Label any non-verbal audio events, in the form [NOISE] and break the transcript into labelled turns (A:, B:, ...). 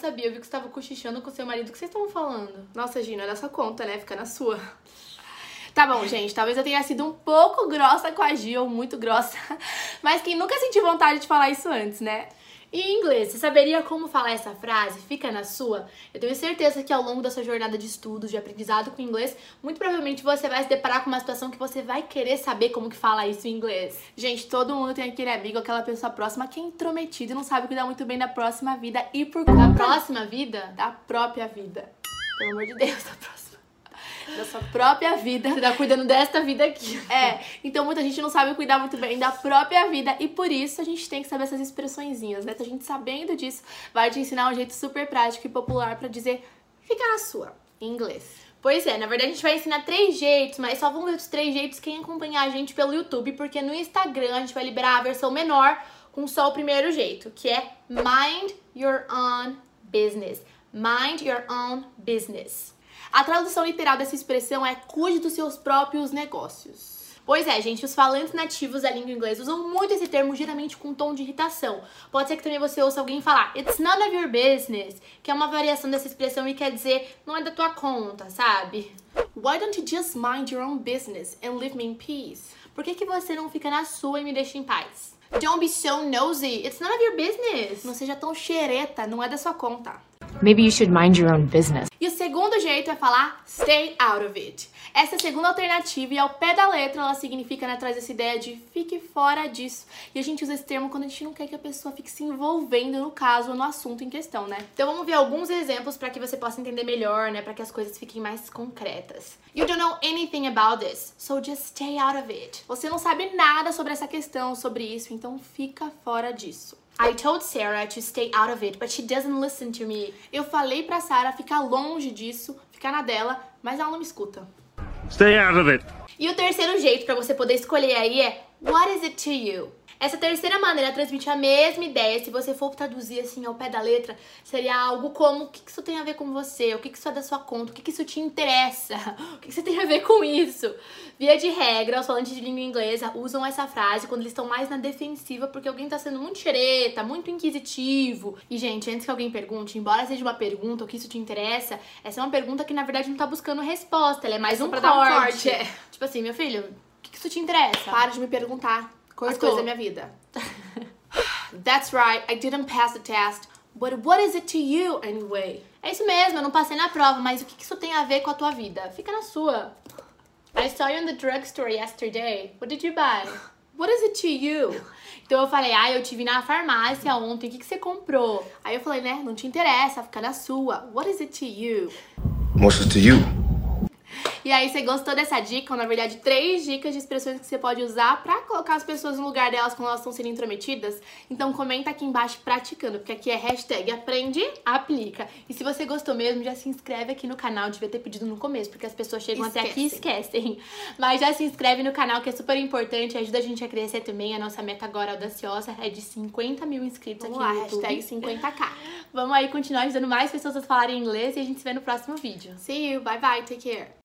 A: sabia. Eu vi que você tava cochichando com seu marido. O que vocês estavam falando?
B: Nossa, Gina, olha sua conta, né? Fica na sua. Tá bom, gente, talvez eu tenha sido um pouco grossa com a Gil, muito grossa. Mas quem nunca sentiu vontade de falar isso antes, né?
A: E em inglês, você saberia como falar essa frase? Fica na sua? Eu tenho certeza que ao longo da sua jornada de estudos, de aprendizado com inglês, muito provavelmente você vai se deparar com uma situação que você vai querer saber como que fala isso em inglês.
B: Gente, todo mundo tem aquele amigo, aquela pessoa próxima que é intrometida e não sabe cuidar muito bem da próxima vida e por conta
A: Da próxima vida?
B: da própria vida. Pelo amor de Deus, da próxima. Da sua própria vida.
A: Você tá cuidando desta vida aqui.
B: É, então muita gente não sabe cuidar muito bem da própria vida e por isso a gente tem que saber essas expressõezinhas, né? Então a gente sabendo disso vai te ensinar um jeito super prático e popular pra dizer fica na sua, em inglês.
A: Pois é, na verdade a gente vai ensinar três jeitos, mas só vão ver os três jeitos quem acompanhar a gente pelo YouTube, porque no Instagram a gente vai liberar a versão menor com só o primeiro jeito, que é Mind Your Own Business. Mind Your Own Business.
B: A tradução literal dessa expressão é cuide dos seus próprios negócios.
A: Pois é, gente, os falantes nativos da língua inglesa usam muito esse termo, geralmente com tom de irritação. Pode ser que também você ouça alguém falar It's none of your business, que é uma variação dessa expressão e quer dizer não é da tua conta, sabe?
B: Why don't you just mind your own business and leave me in peace?
A: Por que, que você não fica na sua e me deixa em paz? Don't be so nosy, it's none of your business.
B: Não seja tão xereta, não é da sua conta.
C: Maybe you should mind your own business.
B: E o segundo jeito é falar stay out of it. Essa é segunda alternativa e ao pé da letra ela significa, né, traz essa ideia de fique fora disso. E a gente usa esse termo quando a gente não quer que a pessoa fique se envolvendo no caso ou no assunto em questão, né?
A: Então vamos ver alguns exemplos para que você possa entender melhor, né, para que as coisas fiquem mais concretas.
B: You don't know anything about this, so just stay out of it. Você não sabe nada sobre essa questão, sobre isso, então fica fora disso.
A: I told Sarah to stay out of it, but she doesn't listen to me.
B: Eu falei pra Sarah ficar longe disso, ficar na dela, mas ela não me escuta.
D: Stay out of it.
A: E o terceiro jeito para você poder escolher aí é What is it to you? Essa terceira maneira transmite a mesma ideia. Se você for traduzir assim ao pé da letra, seria algo como: o que isso tem a ver com você? O que isso é da sua conta? O que isso te interessa? [LAUGHS] O que você tem a ver com isso? Via de regra, os falantes de língua inglesa usam essa frase quando eles estão mais na defensiva porque alguém tá sendo muito xereta, muito inquisitivo. E, gente, antes que alguém pergunte, embora seja uma pergunta, o que isso te interessa, essa é uma pergunta que na verdade não tá buscando resposta, ela é mais
B: É só
A: um
B: pra
A: corte.
B: um corte, é.
A: Tipo assim, meu filho, o que isso te interessa?
B: Para de me perguntar as
A: Cortou.
B: coisas da minha vida. [LAUGHS] That's right, I didn't pass the test. But what is it to you anyway?
A: É isso mesmo, eu não passei na prova, mas o que isso tem a ver com a tua vida? Fica na sua. I saw you in the drugstore yesterday. What did you buy? [LAUGHS]
B: What is it to you?
A: Então eu falei, ah, eu te vi na farmácia ontem, o que, que você comprou?
B: Aí eu falei, né, não te interessa, fica na sua. What is it to you?
D: What's it to you?
B: E aí, você gostou dessa dica? Ou, na verdade, três dicas de expressões que você pode usar pra colocar as pessoas no lugar delas quando elas estão sendo intrometidas? Então comenta aqui embaixo praticando, porque aqui é hashtag aprende, aplica. E se você gostou mesmo, já se inscreve aqui no canal, devia ter pedido no começo, porque as pessoas chegam até aqui e esquecem. [LAUGHS] Mas já se inscreve no canal, que é super importante, ajuda a gente a crescer também. A nossa meta agora audaciosa é de 50 mil inscritos Vamos
A: aqui
B: lá,
A: no YouTube.
B: hashtag 50k. [LAUGHS]
A: Vamos aí continuar ajudando mais pessoas a falarem inglês e a gente se vê no próximo vídeo.
B: See you, bye bye, take care.